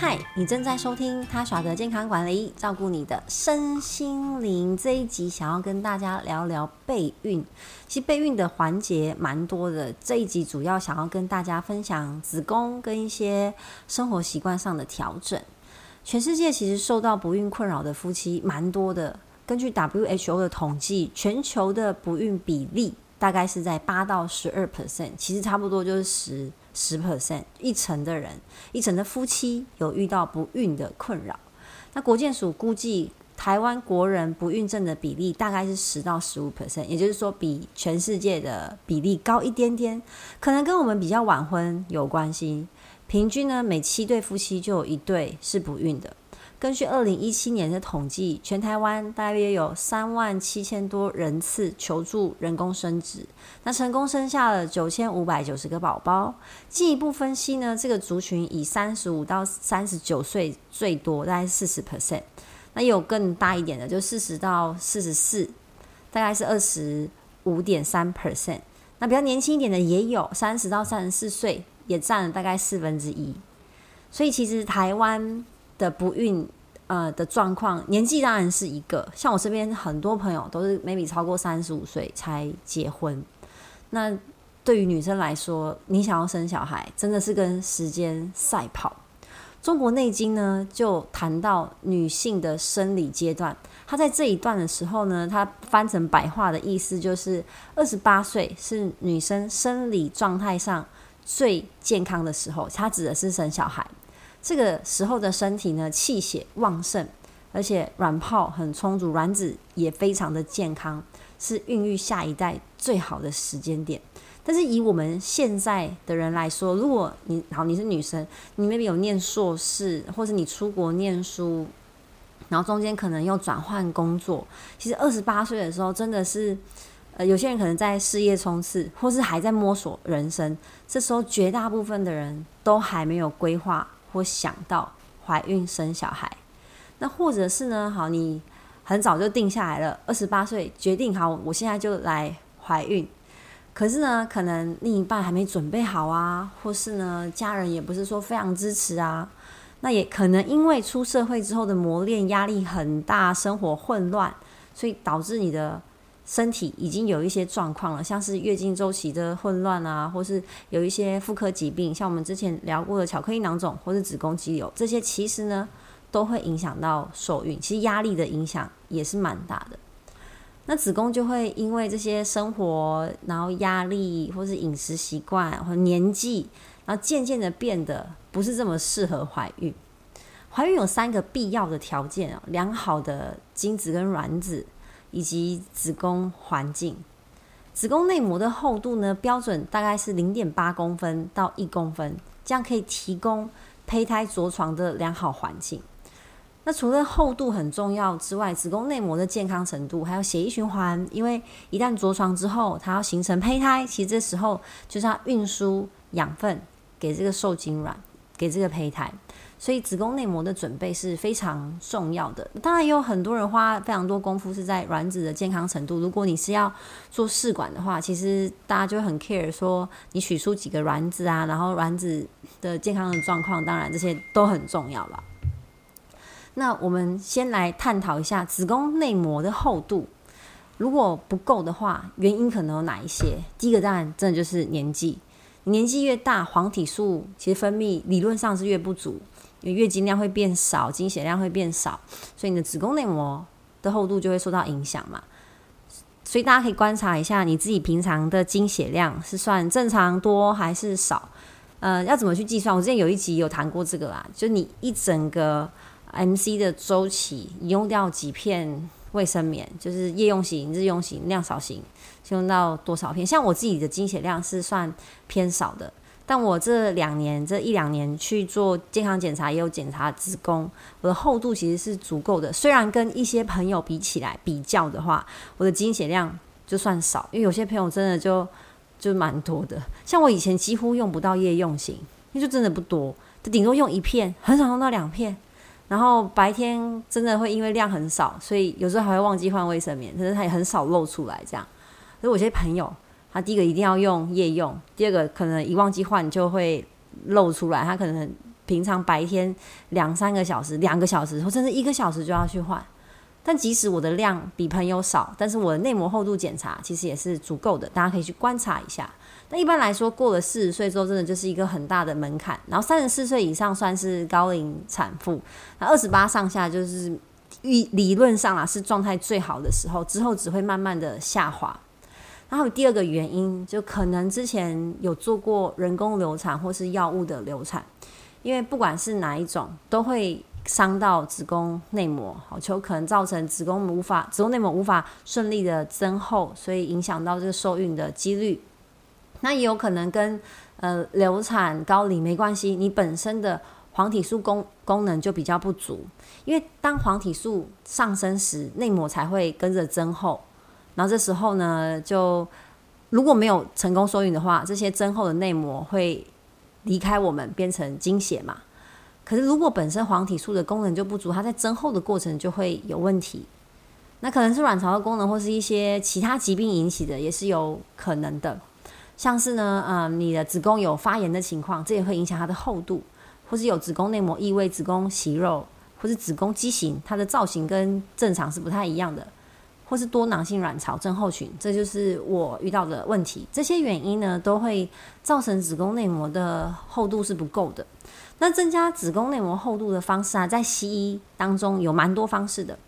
嗨，你正在收听他耍的健康管理，照顾你的身心灵。这一集想要跟大家聊聊备孕。其实备孕的环节蛮多的，这一集主要想要跟大家分享子宫跟一些生活习惯上的调整。全世界其实受到不孕困扰的夫妻蛮多的，根据 WHO 的统计，全球的不孕比例大概是在八到十二 percent，其实差不多就是十。十 percent 一层的人，一层的夫妻有遇到不孕的困扰。那国建署估计，台湾国人不孕症的比例大概是十到十五 percent，也就是说比全世界的比例高一点点。可能跟我们比较晚婚有关系。平均呢，每七对夫妻就有一对是不孕的。根据二零一七年的统计，全台湾大约有三万七千多人次求助人工生殖，那成功生下了九千五百九十个宝宝。进一步分析呢，这个族群以三十五到三十九岁最多，大概四十 percent。那有更大一点的，就四十到四十四，大概是二十五点三 percent。那比较年轻一点的也有三十到三十四岁，也占了大概四分之一。所以其实台湾。的不孕呃的状况，年纪当然是一个。像我身边很多朋友都是 maybe 超过三十五岁才结婚。那对于女生来说，你想要生小孩，真的是跟时间赛跑。中国内经呢就谈到女性的生理阶段，她在这一段的时候呢，它翻成白话的意思就是二十八岁是女生生理状态上最健康的时候，它指的是生小孩。这个时候的身体呢，气血旺盛，而且卵泡很充足，卵子也非常的健康，是孕育下一代最好的时间点。但是以我们现在的人来说，如果你好，你是女生，你那边有念硕士，或是你出国念书，然后中间可能又转换工作，其实二十八岁的时候真的是，呃，有些人可能在事业冲刺，或是还在摸索人生，这时候绝大部分的人都还没有规划。或想到怀孕生小孩，那或者是呢？好，你很早就定下来了，二十八岁决定好，我现在就来怀孕。可是呢，可能另一半还没准备好啊，或是呢，家人也不是说非常支持啊。那也可能因为出社会之后的磨练，压力很大，生活混乱，所以导致你的。身体已经有一些状况了，像是月经周期的混乱啊，或是有一些妇科疾病，像我们之前聊过的巧克力囊肿或是子宫肌瘤，这些其实呢都会影响到受孕。其实压力的影响也是蛮大的。那子宫就会因为这些生活，然后压力，或是饮食习惯，或年纪，然后渐渐的变得不是这么适合怀孕。怀孕有三个必要的条件啊，良好的精子跟卵子。以及子宫环境，子宫内膜的厚度呢，标准大概是零点八公分到一公分，这样可以提供胚胎着床的良好环境。那除了厚度很重要之外，子宫内膜的健康程度，还有血液循环，因为一旦着床之后，它要形成胚胎，其实这时候就是要运输养分给这个受精卵，给这个胚胎。所以子宫内膜的准备是非常重要的。当然也有很多人花非常多功夫是在卵子的健康程度。如果你是要做试管的话，其实大家就很 care 说你取出几个卵子啊，然后卵子的健康的状况，当然这些都很重要了。那我们先来探讨一下子宫内膜的厚度，如果不够的话，原因可能有哪一些？第一个当然真的就是年纪，年纪越大，黄体素其实分泌理论上是越不足。月经量会变少，经血量会变少，所以你的子宫内膜的厚度就会受到影响嘛。所以大家可以观察一下，你自己平常的经血量是算正常多还是少？呃，要怎么去计算？我之前有一集有谈过这个啦，就你一整个 MC 的周期，你用掉几片卫生棉，就是夜用型、日用型、量少型，用到多少片？像我自己的经血量是算偏少的。但我这两年，这一两年去做健康检查，也有检查子宫，我的厚度其实是足够的。虽然跟一些朋友比起来比较的话，我的经血量就算少，因为有些朋友真的就就蛮多的。像我以前几乎用不到夜用型，那就真的不多，就顶多用一片，很少用到两片。然后白天真的会因为量很少，所以有时候还会忘记换卫生棉，可是它也很少露出来这样。所以我有些朋友。他第一个一定要用夜用，第二个可能一忘记换就会漏出来，他可能平常白天两三个小时、两个小时或甚至一个小时就要去换。但即使我的量比朋友少，但是我的内膜厚度检查其实也是足够的，大家可以去观察一下。那一般来说，过了四十岁之后，真的就是一个很大的门槛。然后三十四岁以上算是高龄产妇，那二十八上下就是理理论上啦是状态最好的时候，之后只会慢慢的下滑。然后第二个原因，就可能之前有做过人工流产或是药物的流产，因为不管是哪一种，都会。伤到子宫内膜，好，就可能造成子宫无法子宫内膜无法顺利的增厚，所以影响到这个受孕的几率。那也有可能跟呃流产高龄没关系，你本身的黄体素功功能就比较不足，因为当黄体素上升时，内膜才会跟着增厚，然后这时候呢，就如果没有成功受孕的话，这些增厚的内膜会离开我们，变成经血嘛。可是，如果本身黄体素的功能就不足，它在增厚的过程就会有问题。那可能是卵巢的功能，或是一些其他疾病引起的，也是有可能的。像是呢，嗯，你的子宫有发炎的情况，这也会影响它的厚度，或是有子宫内膜异位、子宫息肉，或是子宫畸形，它的造型跟正常是不太一样的，或是多囊性卵巢症候群，这就是我遇到的问题。这些原因呢，都会造成子宫内膜的厚度是不够的。那增加子宫内膜厚度的方式啊，在西医当中有蛮多方式的，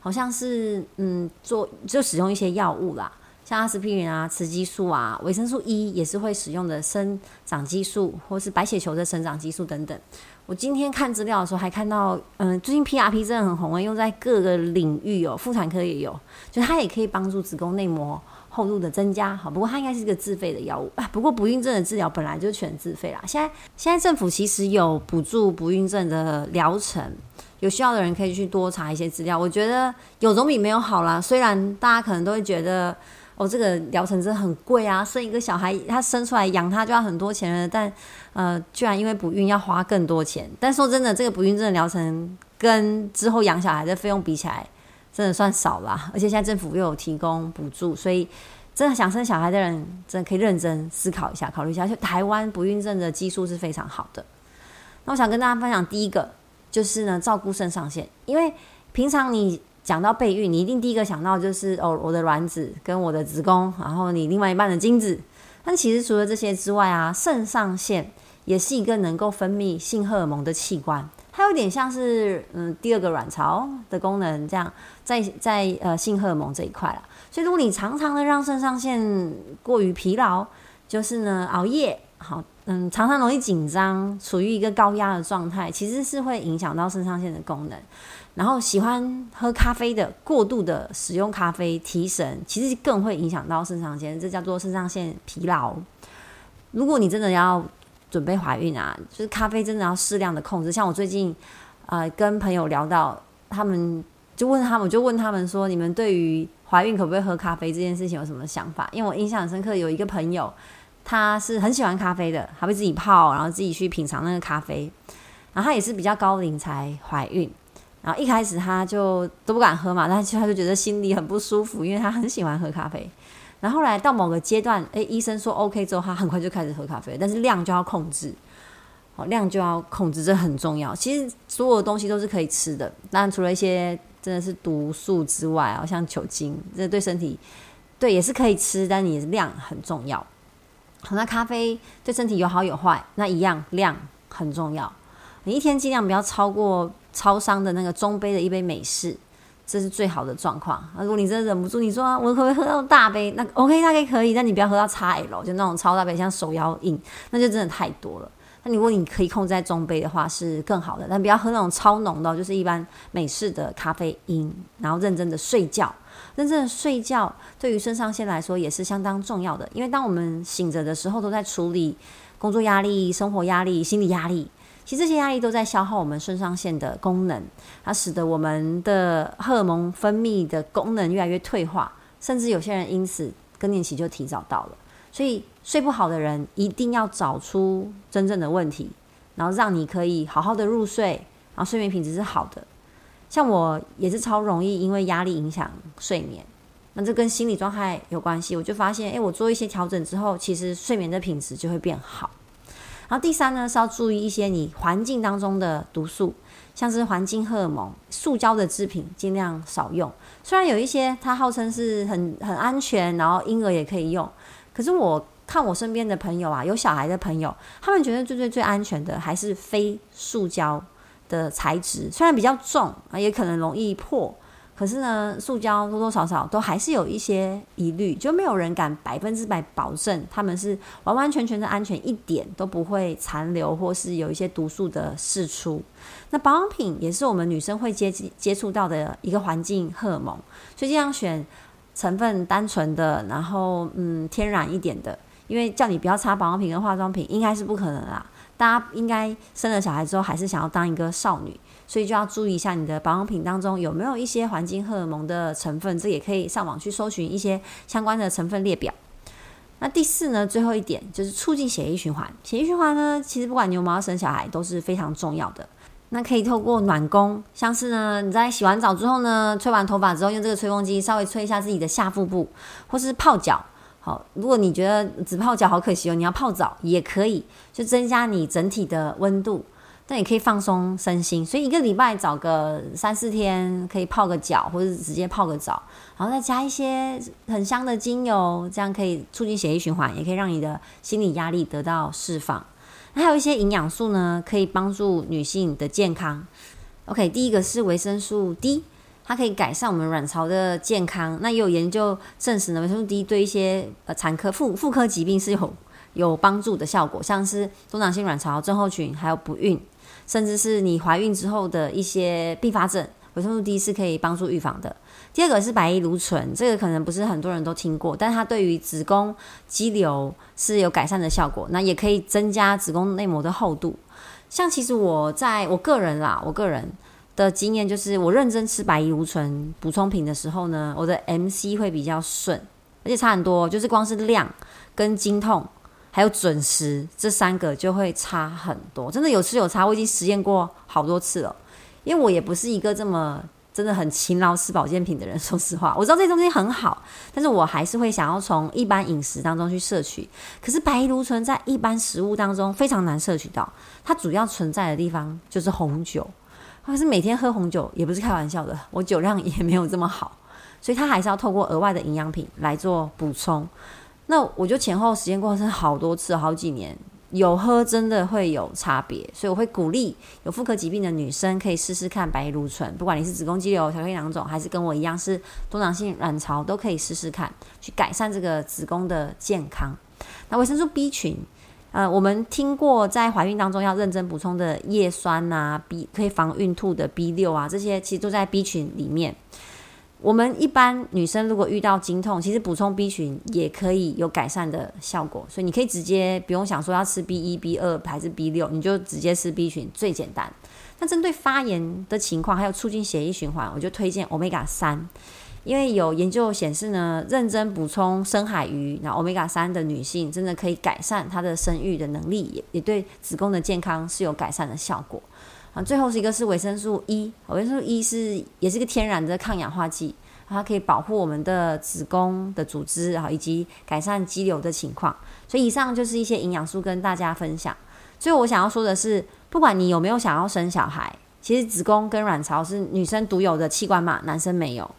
好像是嗯做就使用一些药物啦，像阿司匹林啊、雌激素啊、维生素 E 也是会使用的生长激素，或是白血球的生长激素等等。我今天看资料的时候还看到，嗯，最近 PRP 真的很红啊，用在各个领域哦，妇产科也有，就它也可以帮助子宫内膜。厚度的增加，好，不过它应该是一个自费的药物啊。不过不孕症的治疗本来就全自费啦。现在现在政府其实有补助不孕症的疗程，有需要的人可以去多查一些资料。我觉得有总比没有好啦。虽然大家可能都会觉得哦，这个疗程真的很贵啊，生一个小孩他生出来养他就要很多钱了，但呃，居然因为不孕要花更多钱。但说真的，这个不孕症的疗程跟之后养小孩的费用比起来，真的算少啦，而且现在政府又有提供补助，所以真的想生小孩的人，真的可以认真思考一下，考虑一下。就台湾不孕症的技术是非常好的。那我想跟大家分享第一个，就是呢，照顾肾上腺，因为平常你讲到备孕，你一定第一个想到就是哦，我的卵子跟我的子宫，然后你另外一半的精子。但其实除了这些之外啊，肾上腺也是一个能够分泌性荷尔蒙的器官。它有点像是嗯第二个卵巢的功能，这样在在呃性荷尔蒙这一块啦。所以如果你常常的让肾上腺过于疲劳，就是呢熬夜，好嗯常常容易紧张，处于一个高压的状态，其实是会影响到肾上腺的功能。然后喜欢喝咖啡的，过度的使用咖啡提神，其实更会影响到肾上腺，这叫做肾上腺疲劳。如果你真的要准备怀孕啊，就是咖啡真的要适量的控制。像我最近，呃，跟朋友聊到，他们就问他们，就问他们说，你们对于怀孕可不可以喝咖啡这件事情有什么想法？因为我印象很深刻，有一个朋友，他是很喜欢咖啡的，还会自己泡，然后自己去品尝那个咖啡。然后他也是比较高龄才怀孕，然后一开始他就都不敢喝嘛，但是他就觉得心里很不舒服，因为他很喜欢喝咖啡。然后后来到某个阶段，诶，医生说 OK 之后，他很快就开始喝咖啡，但是量就要控制，哦，量就要控制，这很重要。其实所有的东西都是可以吃的，当然除了一些真的是毒素之外，好像酒精，这对身体对也是可以吃，但你量很重要。好，那咖啡对身体有好有坏，那一样量很重要。你一天尽量不要超过超商的那个中杯的一杯美式。这是最好的状况。那如果你真的忍不住，你说，我可不可以喝到大杯？那 OK，大概可以，但你不要喝到 XL，就那种超大杯，像手摇饮，那就真的太多了。如果你可以控制在中杯的话，是更好的。但不要喝那种超浓的，就是一般美式的咖啡因。然后认真的睡觉，认真的睡觉对于肾上腺来说也是相当重要的，因为当我们醒着的时候，都在处理工作压力、生活压力、心理压力。其实这些压力都在消耗我们肾上腺的功能，它使得我们的荷尔蒙分泌的功能越来越退化，甚至有些人因此更年期就提早到了。所以睡不好的人一定要找出真正的问题，然后让你可以好好的入睡，然后睡眠品质是好的。像我也是超容易因为压力影响睡眠，那这跟心理状态有关系。我就发现，诶，我做一些调整之后，其实睡眠的品质就会变好。然后第三呢是要注意一些你环境当中的毒素，像是环境荷尔蒙、塑胶的制品尽量少用。虽然有一些它号称是很很安全，然后婴儿也可以用，可是我看我身边的朋友啊，有小孩的朋友，他们觉得最最最安全的还是非塑胶的材质，虽然比较重啊，也可能容易破。可是呢，塑胶多多少少都还是有一些疑虑，就没有人敢百分之百保证他们是完完全全的安全，一点都不会残留或是有一些毒素的释出。那保养品也是我们女生会接接触到的一个环境荷尔蒙，所以尽量选成分单纯的，然后嗯天然一点的，因为叫你不要擦保养品跟化妆品，应该是不可能啦。大家应该生了小孩之后，还是想要当一个少女。所以就要注意一下你的保养品当中有没有一些环境荷尔蒙的成分，这也可以上网去搜寻一些相关的成分列表。那第四呢，最后一点就是促进血液循环。血液循环呢，其实不管你有没有生小孩都是非常重要的。那可以透过暖宫，像是呢你在洗完澡之后呢，吹完头发之后，用这个吹风机稍微吹一下自己的下腹部，或是泡脚。如果你觉得只泡脚好可惜哦，你要泡澡也可以，就增加你整体的温度。但也可以放松身心，所以一个礼拜找个三四天，可以泡个脚，或者直接泡个澡，然后再加一些很香的精油，这样可以促进血液循环，也可以让你的心理压力得到释放。那还有一些营养素呢，可以帮助女性的健康。OK，第一个是维生素 D，它可以改善我们卵巢的健康。那也有研究证实呢，维生素 D 对一些呃产科妇妇科疾病是有有帮助的效果，像是多囊性卵巢症候群，还有不孕。甚至是你怀孕之后的一些并发症，维生素 D 是可以帮助预防的。第二个是白藜芦醇，这个可能不是很多人都听过，但它对于子宫肌瘤是有改善的效果，那也可以增加子宫内膜的厚度。像其实我在我个人啦，我个人的经验就是，我认真吃白藜芦醇补充品的时候呢，我的 MC 会比较顺，而且差很多，就是光是量跟经痛。还有准时这三个就会差很多，真的有吃有差，我已经实验过好多次了。因为我也不是一个这么真的很勤劳吃保健品的人，说实话，我知道这东西很好，但是我还是会想要从一般饮食当中去摄取。可是白藜芦醇在一般食物当中非常难摄取到，它主要存在的地方就是红酒，可是每天喝红酒也不是开玩笑的，我酒量也没有这么好，所以它还是要透过额外的营养品来做补充。那我就前后实验过，是好多次，好几年有喝真的会有差别，所以我会鼓励有妇科疾病的女生可以试试看白藜芦醇，不管你是子宫肌瘤、巧克力囊肿，还是跟我一样是多囊性卵巢，都可以试试看，去改善这个子宫的健康。那维生素 B 群，呃，我们听过在怀孕当中要认真补充的叶酸啊，B 可以防孕吐的 B 六啊，这些其实都在 B 群里面。我们一般女生如果遇到经痛，其实补充 B 群也可以有改善的效果，所以你可以直接不用想说要吃 B 一、B 二还是 B 六，你就直接吃 B 群最简单。那针对发炎的情况，还有促进血液循环，我就推荐 Omega 三，因为有研究显示呢，认真补充深海鱼，那 Omega 三的女性真的可以改善她的生育的能力，也也对子宫的健康是有改善的效果。啊最后是一个是维生素 E，维生素 E 是也是个天然的抗氧化剂，它可以保护我们的子宫的组织，然后以及改善肌瘤的情况。所以以上就是一些营养素跟大家分享。最后我想要说的是，不管你有没有想要生小孩，其实子宫跟卵巢是女生独有的器官嘛，男生没有。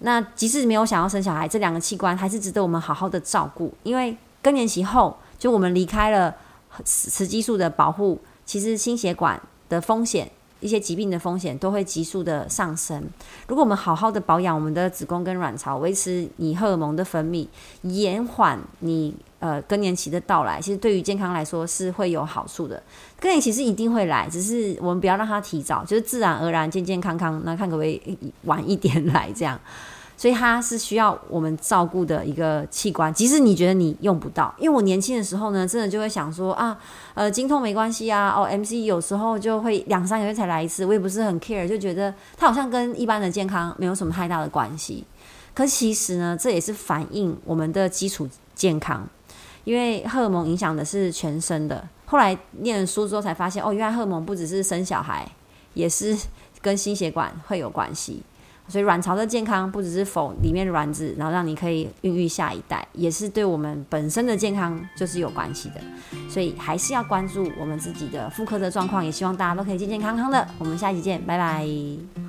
那即使没有想要生小孩，这两个器官还是值得我们好好的照顾，因为更年期后，就我们离开了雌激素的保护，其实心血管。的风险，一些疾病的风险都会急速的上升。如果我们好好的保养我们的子宫跟卵巢，维持你荷尔蒙的分泌，延缓你呃更年期的到来，其实对于健康来说是会有好处的。更年期是一定会来，只是我们不要让它提早，就是自然而然健健康康。那看可不可以晚一点来这样。所以它是需要我们照顾的一个器官，即使你觉得你用不到。因为我年轻的时候呢，真的就会想说啊，呃，经痛没关系啊，哦，MC 有时候就会两三个月才来一次，我也不是很 care，就觉得它好像跟一般的健康没有什么太大的关系。可其实呢，这也是反映我们的基础健康，因为荷尔蒙影响的是全身的。后来念了书之后才发现，哦，原来荷尔蒙不只是生小孩，也是跟心血管会有关系。所以卵巢的健康不只是否里面的卵子，然后让你可以孕育下一代，也是对我们本身的健康就是有关系的。所以还是要关注我们自己的妇科的状况，也希望大家都可以健健康康的。我们下期见，拜拜。